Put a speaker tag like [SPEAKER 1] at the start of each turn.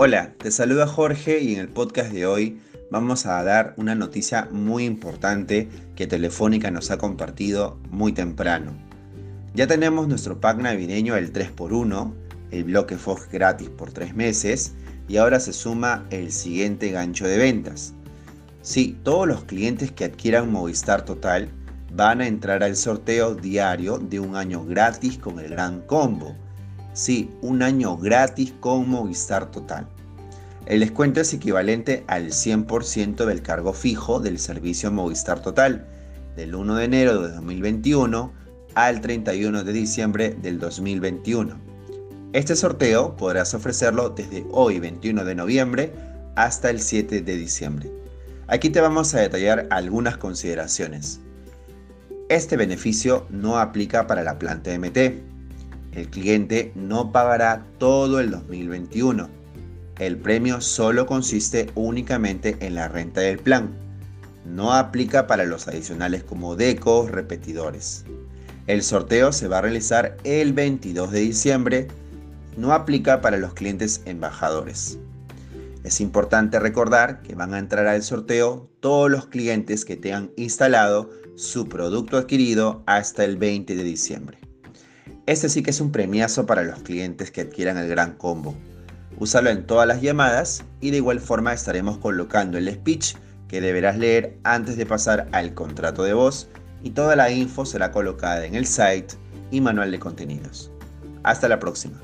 [SPEAKER 1] Hola, te saluda Jorge y en el podcast de hoy vamos a dar una noticia muy importante que Telefónica nos ha compartido muy temprano. Ya tenemos nuestro pack navideño el 3x1, el bloque Fox gratis por 3 meses y ahora se suma el siguiente gancho de ventas. Sí, todos los clientes que adquieran Movistar Total van a entrar al sorteo diario de un año gratis con el gran combo Sí, un año gratis con Movistar Total. El descuento es equivalente al 100% del cargo fijo del servicio Movistar Total, del 1 de enero de 2021 al 31 de diciembre del 2021. Este sorteo podrás ofrecerlo desde hoy 21 de noviembre hasta el 7 de diciembre. Aquí te vamos a detallar algunas consideraciones. Este beneficio no aplica para la planta MT, el cliente no pagará todo el 2021. El premio solo consiste únicamente en la renta del plan. No aplica para los adicionales como decos, repetidores. El sorteo se va a realizar el 22 de diciembre. No aplica para los clientes embajadores. Es importante recordar que van a entrar al sorteo todos los clientes que tengan instalado su producto adquirido hasta el 20 de diciembre. Este sí que es un premiazo para los clientes que adquieran el gran combo. Úsalo en todas las llamadas y de igual forma estaremos colocando el speech que deberás leer antes de pasar al contrato de voz y toda la info será colocada en el site y manual de contenidos. Hasta la próxima.